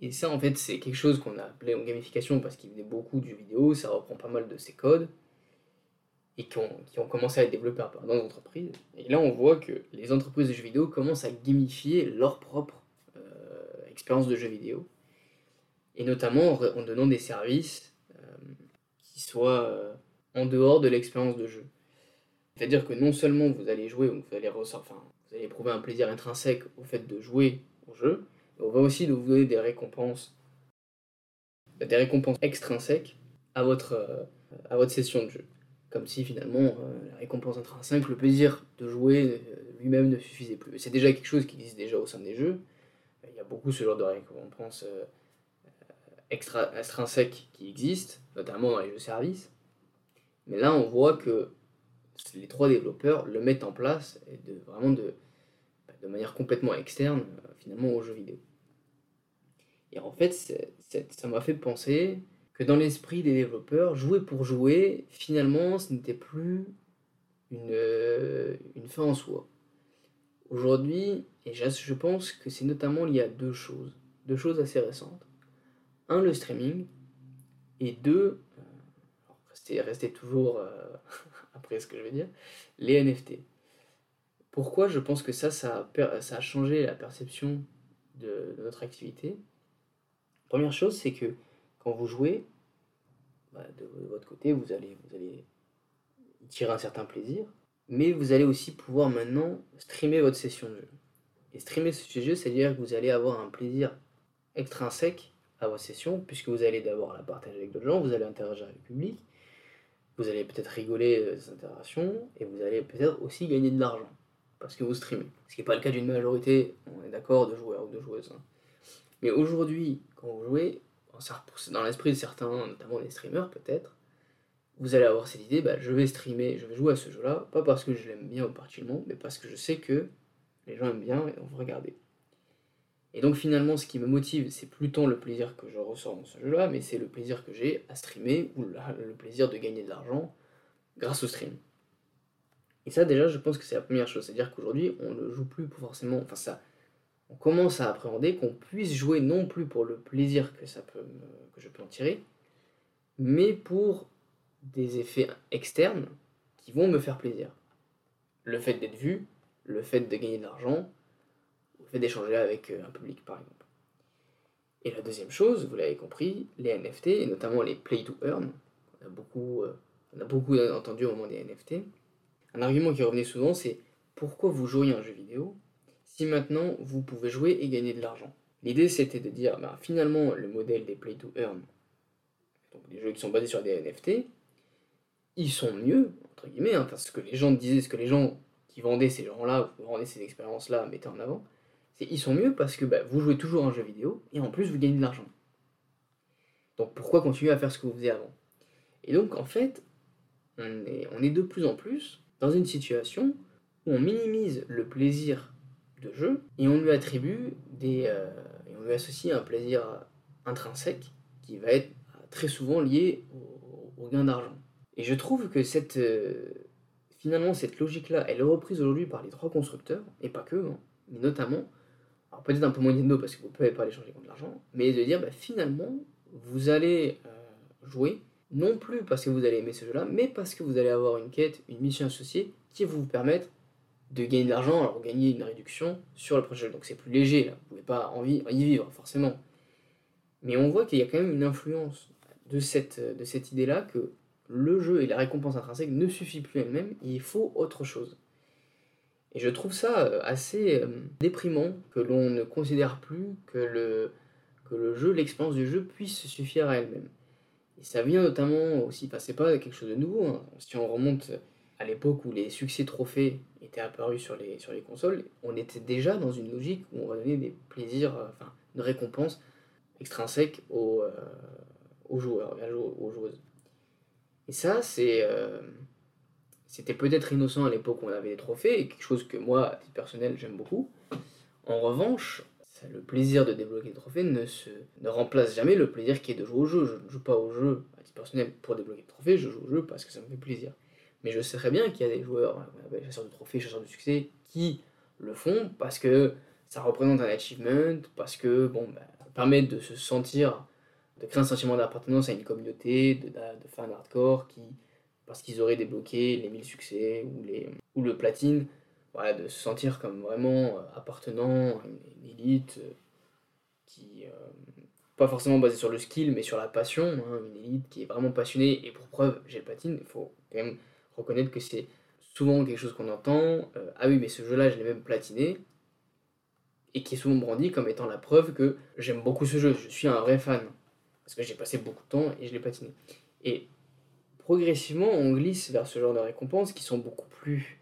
Speaker 1: Et ça, en fait, c'est quelque chose qu'on a appelé en gamification parce qu'il venait beaucoup du vidéo, ça reprend pas mal de ses codes qui ont, commencé à être développés dans les entreprises. Et là, on voit que les entreprises de jeux vidéo commencent à gamifier leur propre euh, expérience de jeux vidéo, et notamment en, donnant des services euh, qui soient euh, en dehors de l'expérience de jeu. C'est-à-dire que non seulement vous allez jouer, vous allez, enfin, vous allez éprouver un plaisir intrinsèque au fait de jouer au jeu, mais on va aussi vous donner des récompenses, des récompenses extrinsèques à votre, à votre session de jeu comme si finalement euh, la récompense intrinsèque, le plaisir de jouer euh, lui-même ne suffisait plus. C'est déjà quelque chose qui existe déjà au sein des jeux. Il y a beaucoup ce genre de récompenses euh, extra, extrinsèques qui existent, notamment dans les jeux services. Mais là, on voit que les trois développeurs le mettent en place de, vraiment de, de manière complètement externe finalement aux jeux vidéo. Et en fait, ça m'a fait penser que dans l'esprit des développeurs, jouer pour jouer, finalement, ce n'était plus une, euh, une fin en soi. Aujourd'hui, et je pense que c'est notamment lié à deux choses, deux choses assez récentes. Un, le streaming, et deux, euh, restez, toujours euh, après ce que je vais dire, les NFT. Pourquoi je pense que ça, ça a, changé la perception de notre activité? Première chose, c'est que quand vous jouez, bah, de, votre côté, vous allez, tirer un certain plaisir, mais vous allez aussi pouvoir maintenant streamer votre session de jeu. Et streamer ce jeu, c'est-à-dire que vous allez avoir un plaisir extrinsèque à votre session, puisque vous allez d'abord la partager avec d'autres gens, vous allez interagir avec le public, vous allez peut-être rigoler de ces interactions, et vous allez peut-être aussi gagner de l'argent, parce que vous streamez. Ce qui n'est pas le cas d'une majorité, on est d'accord, de joueurs ou de joueuses. Hein. Mais aujourd'hui, quand vous jouez, dans l'esprit de certains, notamment des streamers peut-être, vous allez avoir cette idée, bah, je vais streamer, je vais jouer à ce jeu-là, pas parce que je l'aime bien ou particulièrement, mais parce que je sais que les gens aiment bien et vont regarder. Et donc finalement, ce qui me motive, c'est plus tant le plaisir que je ressens dans ce jeu-là, mais c'est le plaisir que j'ai à streamer ou le plaisir de gagner de l'argent grâce au stream. Et ça déjà, je pense que c'est la première chose, c'est-à-dire qu'aujourd'hui, on ne joue plus forcément, enfin ça, on commence à appréhender qu'on puisse jouer non plus pour le plaisir que, je peux en tirer, mais pour des effets externes qui vont me faire plaisir. Le fait d'être vu, le fait de gagner de l'argent, le fait d'échanger avec euh, un public par exemple. Et la deuxième chose, vous l'avez compris, les NFT, et notamment les play to earn, on a beaucoup, euh, on a beaucoup entendu au moment des NFT. Un argument qui revenait souvent, c'est pourquoi vous jouez un jeu vidéo si maintenant vous pouvez jouer et gagner de l'argent. L'idée c'était de dire, bah, finalement, le modèle des play to earn, donc les jeux qui sont basés sur des NFT, ils sont mieux, entre guillemets, hein, parce que les gens disaient, ce que les gens qui vendaient ces gens-là, vendaient ces expériences-là, mettaient en avant, c'est ils sont mieux parce que bah, vous jouez toujours un jeu vidéo et en plus vous gagnez de l'argent. Donc pourquoi continuer à faire ce que vous faisiez avant? Et donc en fait, on est de plus en plus dans une situation où on minimise le plaisir de jeu, et on lui attribue des. Euh, et on lui associe un plaisir intrinsèque qui va être très souvent lié au, gain d'argent. Et je trouve que cette. Euh, finalement, cette logique-là, elle est reprise aujourd'hui par les trois constructeurs, et pas que, hein, mais notamment, alors peut-être un peu moins Nintendo parce que vous ne pouvez pas les changer contre l'argent, mais de dire bah, finalement, vous allez euh, jouer, non plus parce que vous allez aimer ce jeu-là, mais parce que vous allez avoir une quête, une mission associée qui va vous permettre de gagner de l'argent, alors gagner une réduction sur le projet. Donc c'est plus léger, vous pouvez pas en y vivre forcément. Mais on voit qu'il y a quand même une influence de cette, de cette idée-là que le jeu et la récompense intrinsèque ne suffit plus elle-même, il faut autre chose. Et je trouve ça euh, assez euh, déprimant que l'on ne considère plus que le, que le jeu, l'expérience du jeu puisse suffire à elle-même. Et ça vient notamment aussi, enfin c'est pas quelque chose de nouveau, hein. si on remonte à l'époque où les succès trophées étaient apparus sur les, sur les consoles, on était déjà dans une logique où on va donner des plaisirs, euh, enfin une récompense extrinsèque aux, aux joueurs, aux joueuses. Et ça, c'est, euh, c'était peut-être innocent à l'époque où on avait des trophées, et quelque chose que moi, à titre personnel, j'aime beaucoup. En revanche, le plaisir de débloquer des trophées ne, se, ne remplace jamais le plaisir qui est de jouer au jeu. Je ne joue pas au jeu à titre personnel pour débloquer des trophées, je joue au jeu parce que ça me fait plaisir. Mais je sais très bien qu'il y a des joueurs, euh, chasseurs de trophées, chasseurs de succès, qui le font parce que ça représente un achievement, parce que bon, bah, permet de se sentir de créer un sentiment d'appartenance à une communauté de, de fans hardcore qui, parce qu'ils auraient débloqué les 1000 succès ou, les, ou le platine, voilà, de se sentir comme vraiment euh, appartenant à une, élite euh, qui, pas forcément basée sur le skill, mais sur la passion, hein, une élite qui est vraiment passionnée, et pour preuve, j'ai le platine, il faut quand même reconnaître que c'est souvent quelque chose qu'on entend, ah oui, mais ce jeu-là, je l'ai même platiné, et qui est souvent brandi comme étant la preuve que j'aime beaucoup ce jeu, je suis un vrai fan parce que j'ai passé beaucoup de temps et je l'ai patiné. Et progressivement, on glisse vers ce genre de récompenses qui sont beaucoup plus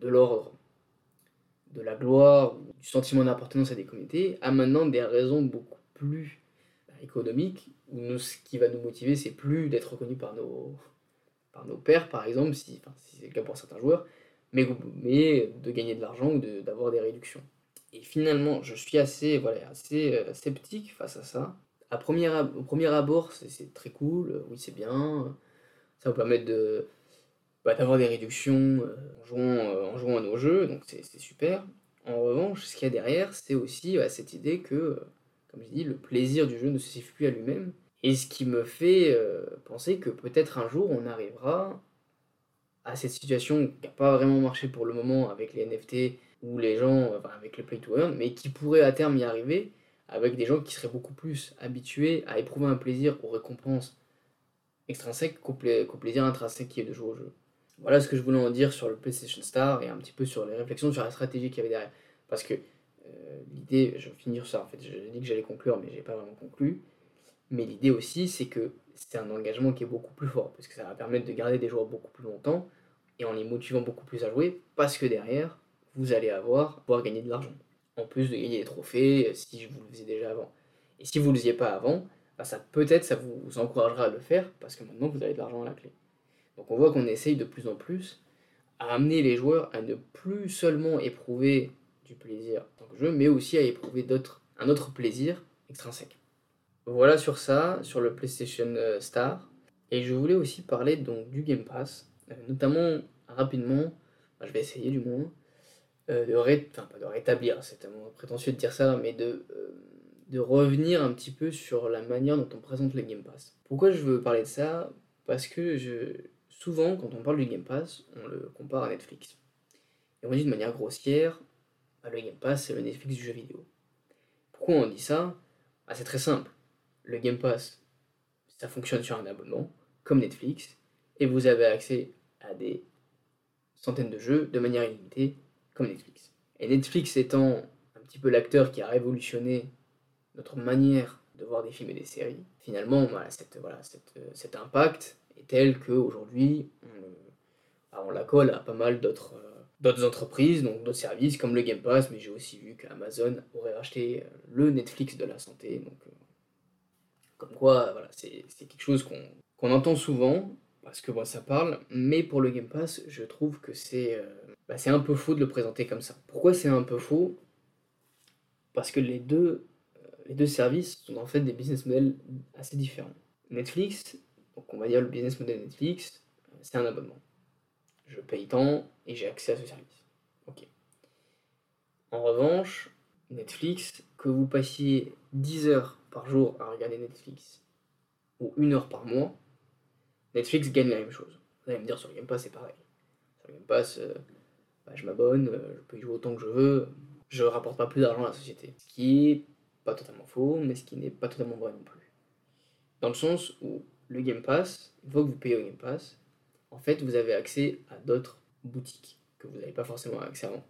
Speaker 1: de l'ordre de la gloire, du sentiment d'appartenance à des communautés, à maintenant des raisons beaucoup plus économiques, où ce qui va nous motiver, c'est plus d'être reconnu par nos, par nos pères, par exemple, si, enfin, si c'est le cas pour certains joueurs, mais, mais de gagner de l'argent ou d'avoir des réductions. Et finalement, je suis assez, voilà, assez euh, sceptique face à ça, au premier abord, c'est très cool, euh, oui, c'est bien. Ça vous permet de bah, d'avoir des réductions euh, en, jouant, en jouant à nos jeux, donc c'est super. En revanche, ce qu'il y a derrière, c'est aussi cette idée que, comme je dis, le plaisir du jeu ne se suffit plus à lui-même. Et ce qui me fait penser que peut-être un jour on arrivera à cette situation qui n'a pas vraiment marché pour le moment avec les NFT ou les gens, avec le play to earn, mais qui pourrait à terme y arriver, avec des gens qui seraient beaucoup plus habitués à éprouver un plaisir aux récompenses extrinsèques qu'au, plaisir intrinsèque qui est de jouer au jeu. Voilà ce que je voulais en dire sur le PlayStation Star et un petit peu sur les réflexions sur la stratégie qu'il y avait derrière. Parce que euh, l'idée, je vais finir ça en fait, j'ai dit que j'allais conclure, mais j'ai pas vraiment conclu. Mais l'idée aussi, c'est que c'est un engagement qui est beaucoup plus fort, parce que ça va permettre de garder des joueurs beaucoup plus longtemps et en les motivant beaucoup plus à jouer, parce que derrière, vous allez avoir pouvoir gagner de l'argent en plus de gagner des trophées euh, si vous le faisiez déjà avant. Et si vous ne le faisiez pas avant, bah, ça peut-être ça vous encouragera à le faire parce que maintenant vous avez de l'argent à la clé. Donc on voit qu'on essaye de plus en plus à amener les joueurs à ne plus seulement éprouver du plaisir en tant que jeu, mais aussi à éprouver un autre plaisir extrinsèque. Voilà sur ça, sur le PlayStation euh, Star. Et je voulais aussi parler donc du Game Pass, euh, notamment rapidement, je vais essayer du moins, euh, de, de rétablir, c'est tellement prétentieux de dire ça, mais de, revenir un petit peu sur la manière dont on présente le Game Pass. Pourquoi je veux parler de ça? Parce que souvent, quand on parle du Game Pass, on le compare à Netflix. Et on dit de manière grossière, bah, le Game Pass, c'est le Netflix du jeu vidéo. Pourquoi on dit ça? Ah, C'est très simple. Le Game Pass, ça fonctionne sur un abonnement, comme Netflix, et vous avez accès à des centaines de jeux de manière illimitée comme Netflix. Et Netflix étant un petit peu l'acteur qui a révolutionné notre manière de voir des films et des séries, finalement, voilà, cette, cet impact est tel qu'aujourd'hui, on, bah, on la colle à pas mal d'autres euh, d'autres entreprises, donc d'autres services comme le Game Pass, mais j'ai aussi vu qu'Amazon aurait racheté euh, le Netflix de la santé. Euh, comme quoi, voilà, c'est quelque chose qu'on entend souvent, parce que moi ça parle, mais pour le Game Pass, je trouve que c'est bah, c'est un peu faux de le présenter comme ça. Pourquoi c'est un peu faux? Parce que les deux, euh, les deux services sont en fait des business models assez différents. Netflix, donc on va dire le business model Netflix, euh, c'est un abonnement. je paye tant et j'ai accès à ce service. Ok. En revanche, Netflix, que vous passiez 10 heures par jour à regarder Netflix ou une heure par mois, Netflix gagne la même chose. Vous allez me dire sur Game Pass, c'est pareil. Sur Game Pass, euh, bah, je m'abonne, euh, je peux y jouer autant que je veux, je rapporte pas plus d'argent à la société. Ce qui est pas totalement faux, mais ce qui n'est pas totalement vrai non plus. Dans le sens où le Game Pass, une fois que vous payez au Game Pass, en fait, vous avez accès à d'autres boutiques que vous n'avez pas forcément accès avant.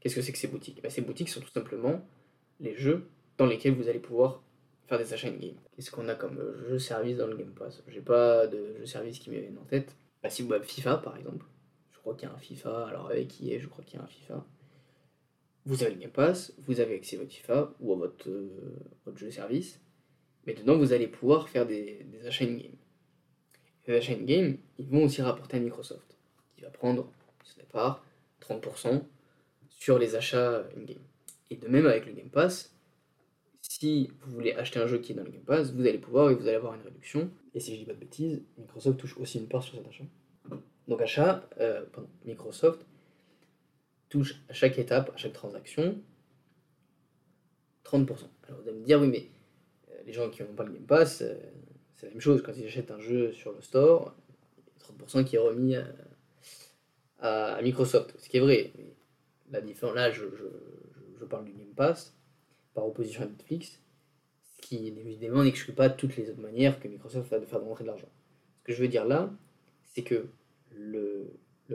Speaker 1: Qu'est-ce que c'est que ces boutiques? Bah, Ces boutiques sont tout simplement les jeux dans lesquels vous allez pouvoir faire des achats in-game. Qu'est-ce qu'on a comme jeu service dans le Game Pass? J'ai pas de jeu service qui me viennent en tête. Bah, si vous avez FIFA par exemple, je crois qu'il y a un FIFA, alors avec qui est, je crois qu'il y a un FIFA. Vous avez le Game Pass, vous avez accès à votre FIFA ou à votre, euh, jeu service, mais dedans vous allez pouvoir faire des, des achats in-game. Les achats in-game, ils vont aussi rapporter à Microsoft, qui va prendre, ce départ, 30% sur les achats in-game. Et de même avec le Game Pass, si vous voulez acheter un jeu qui est dans le Game Pass, vous allez pouvoir et vous allez avoir une réduction. Et si je dis pas de bêtises, Microsoft touche aussi une part sur cet achat. Donc achat, euh, Microsoft touche à chaque étape, à chaque transaction, 30%. Alors vous allez me dire, oui, mais euh, les gens qui n'ont pas le Game Pass, euh, c'est la même chose. Quand ils achètent un jeu sur le store, il y a 30% qui est remis à, Microsoft. Ce qui est vrai. Mais la différence, là, je, parle du Game Pass par opposition à Netflix, ce qui évidemment n'exclut pas toutes les autres manières que Microsoft a de faire rentrer de l'argent. Ce que je veux dire là, c'est que le,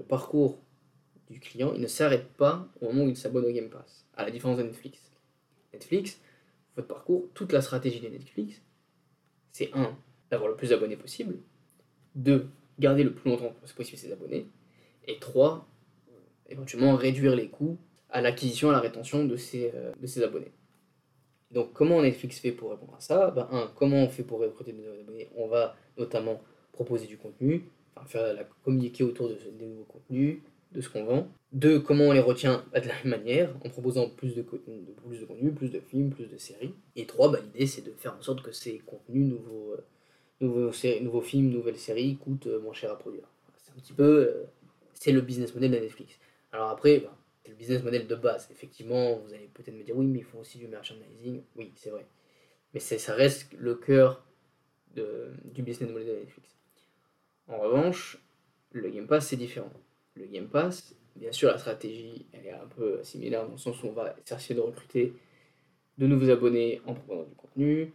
Speaker 1: parcours du client, ne s'arrête pas au moment où il s'abonne au Game Pass, à la différence de Netflix. Netflix, votre parcours, toute la stratégie de Netflix, c'est un, d'avoir le plus d'abonnés possible, deux, garder le plus longtemps possible ses abonnés, et trois, éventuellement réduire les coûts à l'acquisition, à la rétention de euh, de ses abonnés. Donc comment Netflix fait pour répondre à ça? Ben, Un, comment on fait pour recruter de nouveaux abonnés? On va notamment proposer du contenu, faire la communiquer autour de, des nouveaux contenus, de ce qu'on vend. Deux, comment on les retient? Bah, De la même manière, en proposant plus de, contenu, plus de contenu, plus de films, plus de séries. Et trois, bah, l'idée c'est de faire en sorte que ces contenus, nouveaux, euh, nouveaux, films, nouvelles séries coûtent euh, moins cher à produire. C'est un petit peu... Euh, c'est le business model de Netflix. Alors après, bah, le business model de base. Effectivement, vous allez peut-être me dire oui, mais ils font aussi du merchandising. Oui, c'est vrai. Mais ça reste le cœur du business model de Netflix. En revanche, le Game Pass, c'est différent le Game Pass. Bien sûr, la stratégie, elle est un peu similaire dans le sens où on va essayer de recruter de nouveaux abonnés en proposant du contenu,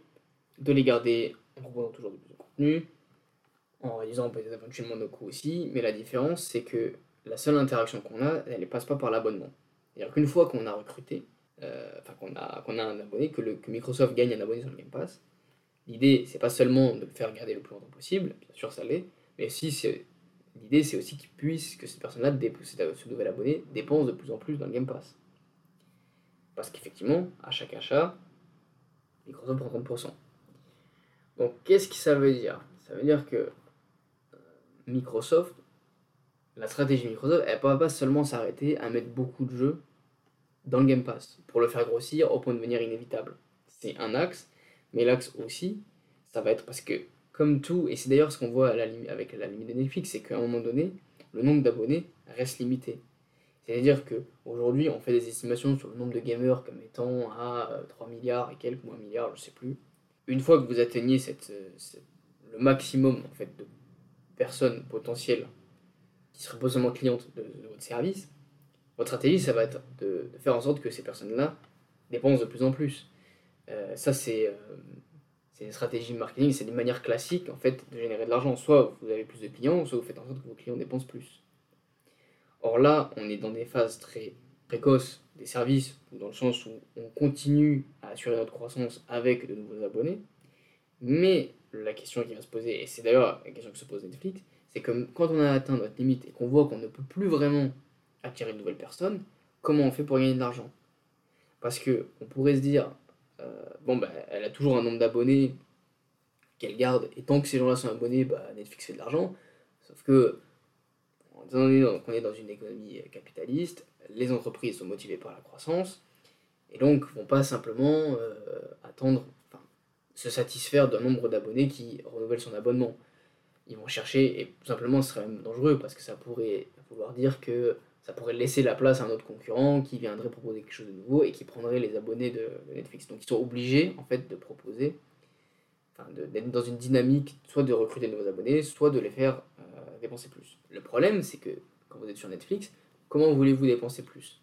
Speaker 1: de les garder en proposant toujours du contenu, en réduisant peut-être éventuellement nos coûts aussi, mais la différence, c'est que la seule interaction qu'on a, elle ne passe pas par l'abonnement. C'est-à-dire qu'une fois qu'on a recruté, euh, enfin qu'on a, qu'on a un abonné, que, Microsoft gagne un abonné sur le Game Pass, l'idée, c'est pas seulement de le faire garder le plus longtemps possible, bien sûr ça l'est, mais aussi L'idée, c'est aussi qu'ils puissent, que cette personne-là, ce nouvel abonné, dépense de plus en plus dans le Game Pass. Parce qu'effectivement, à chaque achat, Microsoft prend 30%. Donc, qu'est-ce que ça veut dire? Ça veut dire que euh, Microsoft, la stratégie Microsoft, elle ne va pas seulement s'arrêter à mettre beaucoup de jeux dans le Game Pass pour le faire grossir au point de devenir inévitable. C'est un axe, mais l'axe aussi, ça va être parce que comme tout, et c'est d'ailleurs ce qu'on voit avec la limite de Netflix, c'est qu'à un moment donné, le nombre d'abonnés reste limité. C'est-à-dire qu'aujourd'hui, on fait des estimations sur le nombre de gamers comme étant à 3 euh, milliards et quelques, moins milliards, je sais plus. Une fois que vous atteignez cette, le maximum en fait, de personnes potentielles qui seraient potentiellement clientes de, votre service, votre stratégie, ça va être de, faire en sorte que ces personnes-là dépensent de plus en plus. Euh, ça, c'est euh, c'est une stratégie marketing, c'est des manières classiques en fait de générer de l'argent. Soit vous avez plus de clients, soit vous faites en sorte que vos clients dépensent plus. Or là, on est dans des phases très précoces des services, dans le sens où on continue à assurer notre croissance avec de nouveaux abonnés. Mais la question qui va se poser, et c'est d'ailleurs la question que se pose Netflix, c'est que quand on a atteint notre limite et qu'on voit qu'on ne peut plus vraiment attirer de nouvelles personnes, comment on fait pour gagner de l'argent? Parce que on pourrait se dire, euh, bon, bah, elle a toujours un nombre d'abonnés qu'elle garde, et tant que ces gens-là sont abonnés, bah, Netflix fait de l'argent. Sauf que, étant donné qu'on est dans une économie capitaliste, les entreprises sont motivées par la croissance, et donc vont pas simplement euh, attendre, se satisfaire d'un nombre d'abonnés qui renouvelle son abonnement. Ils vont chercher, et tout simplement ce serait même dangereux, parce que ça pourrait vouloir dire que ça pourrait laisser la place à un autre concurrent qui viendrait proposer quelque chose de nouveau et qui prendrait les abonnés de, Netflix. Donc ils sont obligés en fait de proposer, enfin, d'être dans une dynamique soit de recruter de nouveaux abonnés, soit de les faire euh, dépenser plus. Le problème c'est que quand vous êtes sur Netflix, comment voulez-vous dépenser plus?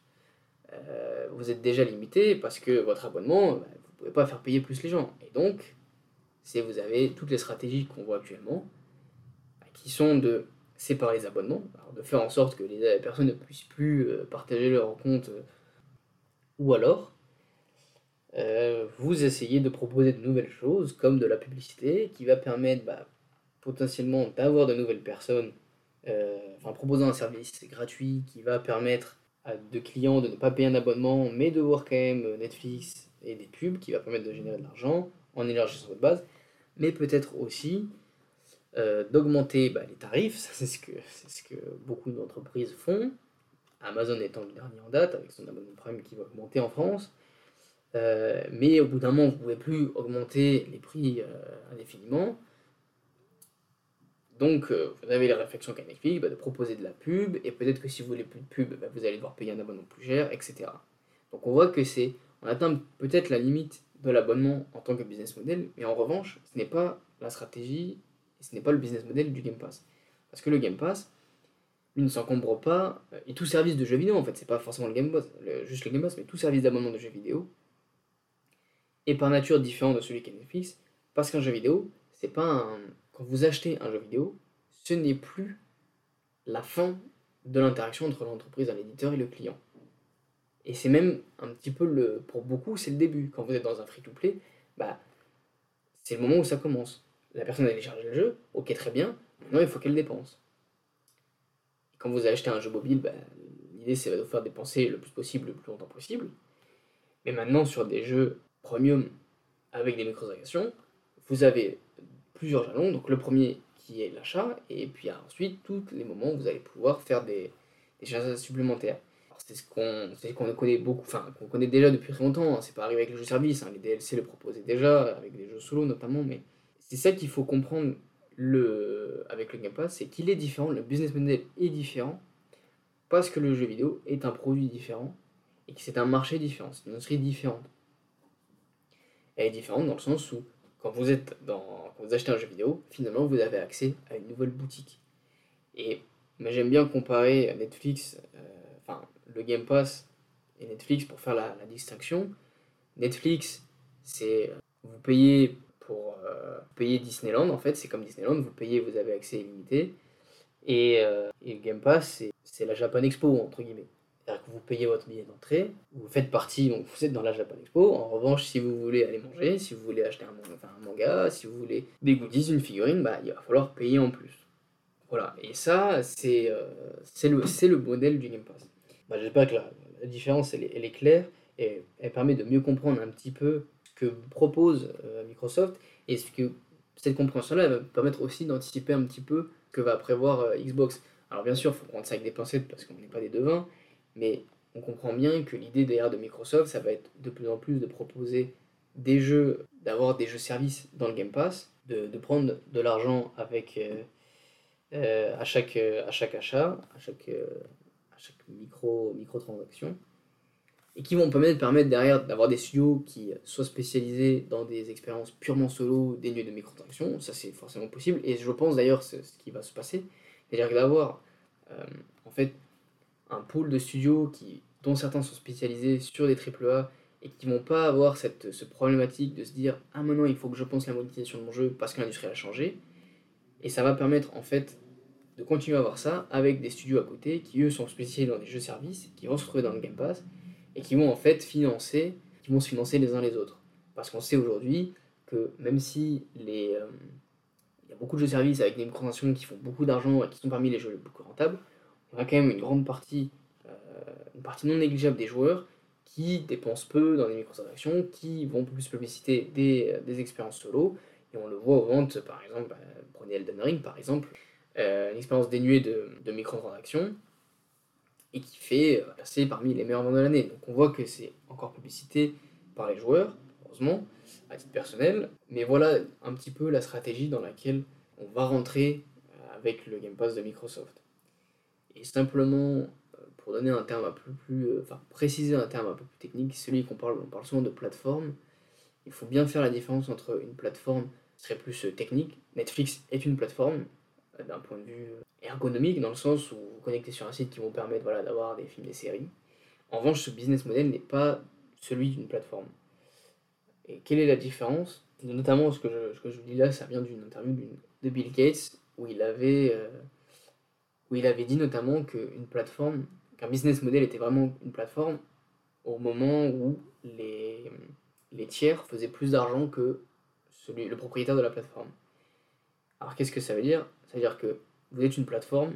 Speaker 1: Euh, Vous êtes déjà limité parce que votre abonnement, bah, vous ne pouvez pas faire payer plus les gens. Et donc, c'est vous avez toutes les stratégies qu'on voit actuellement, qui sont de séparer les abonnements, de faire en sorte que les personnes ne puissent plus euh, partager leur compte, euh, ou alors vous essayez de proposer de nouvelles choses, comme de la publicité, qui va permettre bah, potentiellement d'avoir de nouvelles personnes euh, en proposant un service gratuit qui va permettre à de clients de ne pas payer un abonnement, mais de voir quand même euh, Netflix et des pubs qui va permettre de générer de l'argent en élargissant votre base, mais peut-être aussi euh, d'augmenter bah, les tarifs, c'est ce, que, beaucoup d'entreprises font, Amazon étant le dernier en date, avec son abonnement Prime qui va augmenter en France, mais au bout d'un moment, vous ne pouvez plus augmenter les prix indéfiniment, donc, euh, vous avez la réflexion qu'à Netflix bah, de proposer de la pub, et peut-être que si vous voulez plus de pub, bah, vous allez devoir payer un abonnement plus cher, etc. Donc, on voit que c'est, on atteint peut-être la limite de l'abonnement en tant que business model, mais en revanche, ce n'est pas la stratégie, ce n'est pas le business model du Game Pass. Parce que le Game Pass, lui ne s'encombre pas, euh, et tout service de jeux vidéo en fait, c'est pas forcément le Game Pass, juste le Game Pass, mais tout service d'abonnement de jeux vidéo est par nature différent de celui qu'est Netflix, parce qu'un jeu vidéo, c'est pas un quand vous achetez un jeu vidéo, ce n'est plus la fin de l'interaction entre l'entreprise, l'éditeur et le client. Et c'est même un petit peu le. Pour beaucoup, c'est le début. Quand vous êtes dans un free-to-play, bah, c'est le moment où ça commence. La personne a téléchargé le jeu, ok, très bien, maintenant il faut qu'elle dépense. quand vous achetez un jeu mobile, bah, l'idée c'est de vous faire dépenser le plus possible, le plus longtemps possible. Mais maintenant, sur des jeux premium avec des microtransactions, vous avez plusieurs jalons. Donc le premier qui est l'achat, et puis ensuite tous les moments où vous allez pouvoir faire des, des choses supplémentaires. C'est ce qu'on connaît beaucoup, enfin qu'on connaît déjà depuis très longtemps, hein. c'est pas arrivé avec les jeux services, hein. les DLC le proposaient déjà, avec des jeux solo notamment, mais c'est ça qu'il faut comprendre avec le Game Pass, c'est qu'il est différent, le business model est différent, parce que le jeu vidéo est un produit différent, et que c'est un marché différent, c'est une industrie différente. Elle est différente dans le sens où quand vous êtes dans, quand vous achetez un jeu vidéo, finalement vous avez accès à une nouvelle boutique. Et j'aime bien comparer Netflix, euh, enfin le Game Pass et Netflix pour faire la, distinction. Netflix, c'est vous payez pour euh, payer Disneyland en fait, c'est comme Disneyland, vous payez, vous avez accès illimité. Et, euh, et Game Pass, c'est la Japan Expo entre guillemets. C'est-à-dire que vous payez votre billet d'entrée, vous faites partie, donc vous êtes dans la Japan Expo. En revanche, si vous voulez aller manger, si vous voulez acheter un, manga, si vous voulez des goodies, une figurine, bah, il va falloir payer en plus. Voilà, et ça, c'est euh, le, le modèle du Game Pass. Bah, J'espère que la, différence, elle est, claire et elle permet de mieux comprendre un petit peu que propose euh, Microsoft et ce que cette compréhension-là va permettre aussi d'anticiper un petit peu que va prévoir euh, Xbox. Alors bien sûr, il faut prendre ça avec des pincettes parce qu'on n'est pas des devins, mais on comprend bien que l'idée derrière de Microsoft, ça va être de plus en plus de proposer des jeux, d'avoir des jeux services dans le Game Pass, de, prendre de l'argent avec euh, à, chaque, à chaque achat, à chaque, à chaque micro, micro transaction, et qui vont permettre, derrière d'avoir des studios qui soient spécialisés dans des expériences purement solo, dénuées de microtransactions, ça c'est forcément possible, et je pense d'ailleurs ce qui va se passer, c'est-à-dire d'avoir en fait un pool de studios qui, dont certains sont spécialisés sur des AAA et qui vont pas avoir cette, ce problématique de se dire ah maintenant il faut que je pense la monétisation de mon jeu parce que l'industrie a changé et ça va permettre en fait de continuer à avoir ça avec des studios à côté qui eux sont spécialisés dans des jeux services qui vont se retrouver dans le Game Pass et qui vont en fait financer qui vont se financer les uns les autres. Parce qu'on sait aujourd'hui que même si euh, il y a beaucoup de jeux services avec des microtransactions qui font beaucoup d'argent et qui sont parmi les jeux les plus rentables y a quand même une grande partie, euh, une partie non négligeable des joueurs qui dépensent peu dans les microtransactions, qui vont plus publiciter des, euh, des expériences solo, et on le voit aux ventes, par exemple, prenez Elden Ring par exemple, une expérience dénuée de, de microtransactions, et qui fait passer parmi les meilleurs ventes de l'année. Donc on voit que c'est encore publicité par les joueurs, heureusement, à titre personnel, mais voilà un petit peu la stratégie dans laquelle on va rentrer avec le Game Pass de Microsoft. Et simplement, pour donner un terme un peu plus, enfin préciser un terme un peu plus technique, celui qu'on parle, on parle souvent de plateforme. Il faut bien faire la différence entre une plateforme qui serait plus technique. Netflix est une plateforme d'un point de vue ergonomique, dans le sens où vous connectez sur un site qui vous permet voilà, d'avoir des films, des séries. En revanche, ce business model n'est pas celui d'une plateforme. Et quelle est la différence? Notamment, ce que, je, que je vous dis là, ça vient d'une interview de Bill Gates, où il avait, euh, où il avait dit notamment plateforme, qu'un business model était vraiment une plateforme au moment où les, les tiers faisaient plus d'argent que celui, le propriétaire de la plateforme. Alors qu'est-ce que ça veut dire? Ça veut dire que vous êtes une plateforme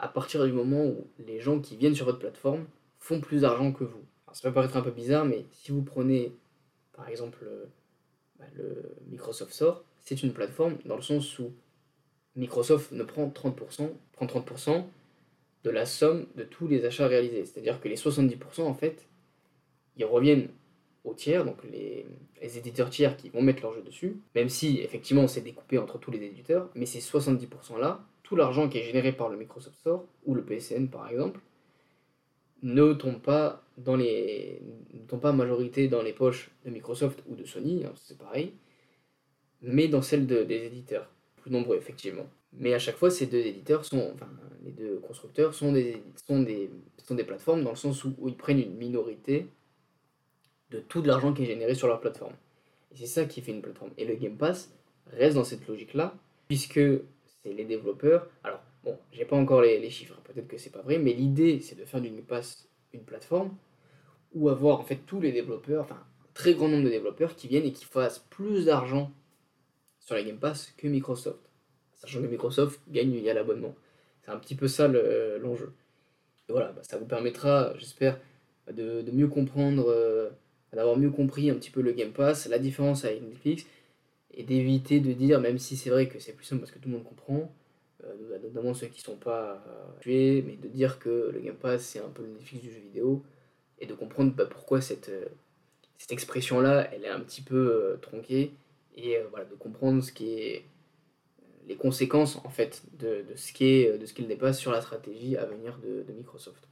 Speaker 1: à partir du moment où les gens qui viennent sur votre plateforme font plus d'argent que vous. ça peut paraître un peu bizarre, mais si vous prenez par exemple bah, le Microsoft Store, c'est une plateforme dans le sens où Microsoft ne prend 30%, prend 30% de la somme de tous les achats réalisés. C'est-à-dire que les 70% en fait, ils reviennent aux tiers, donc les, éditeurs tiers qui vont mettre leur jeu dessus, même si effectivement c'est découpé entre tous les éditeurs, mais ces 70% là, tout l'argent qui est généré par le Microsoft Store ou le PSN par exemple, ne tombe pas dans les ne tombe pas majorité dans les poches de Microsoft ou de Sony, hein, c'est pareil, mais dans celles de, des éditeurs, plus nombreux effectivement. Mais à chaque fois, ces deux éditeurs sont, enfin, les deux constructeurs sont des, sont des, sont des plateformes dans le sens où ils prennent une minorité de tout l'argent qui est généré sur leur plateforme. Et c'est ça qui fait une plateforme. Et le Game Pass reste dans cette logique-là, puisque c'est les développeurs. Alors, bon, j'ai pas encore les, chiffres, peut-être que c'est pas vrai, mais l'idée c'est de faire du Game Pass une plateforme où avoir en fait tous les développeurs, enfin un très grand nombre de développeurs qui viennent et qui fassent plus d'argent sur la Game Pass que Microsoft. Sachant que Microsoft gagne via l'abonnement. C'est un petit peu ça l'enjeu. et voilà, bah, ça vous permettra, j'espère, de, de, mieux comprendre. Euh, d'avoir mieux compris un petit peu le Game Pass, la différence avec Netflix, et d'éviter de dire, même si c'est vrai que c'est plus simple parce que tout le monde comprend, euh, notamment ceux qui sont pas tués, mais de dire que le Game Pass c'est un peu le Netflix du jeu vidéo, et de comprendre bah, pourquoi cette, euh, cette expression-là, elle est un petit peu euh, tronquée, et voilà, de comprendre ce qui les conséquences en fait de, ce qui est de ce qu'il pas sur la stratégie à venir de Microsoft.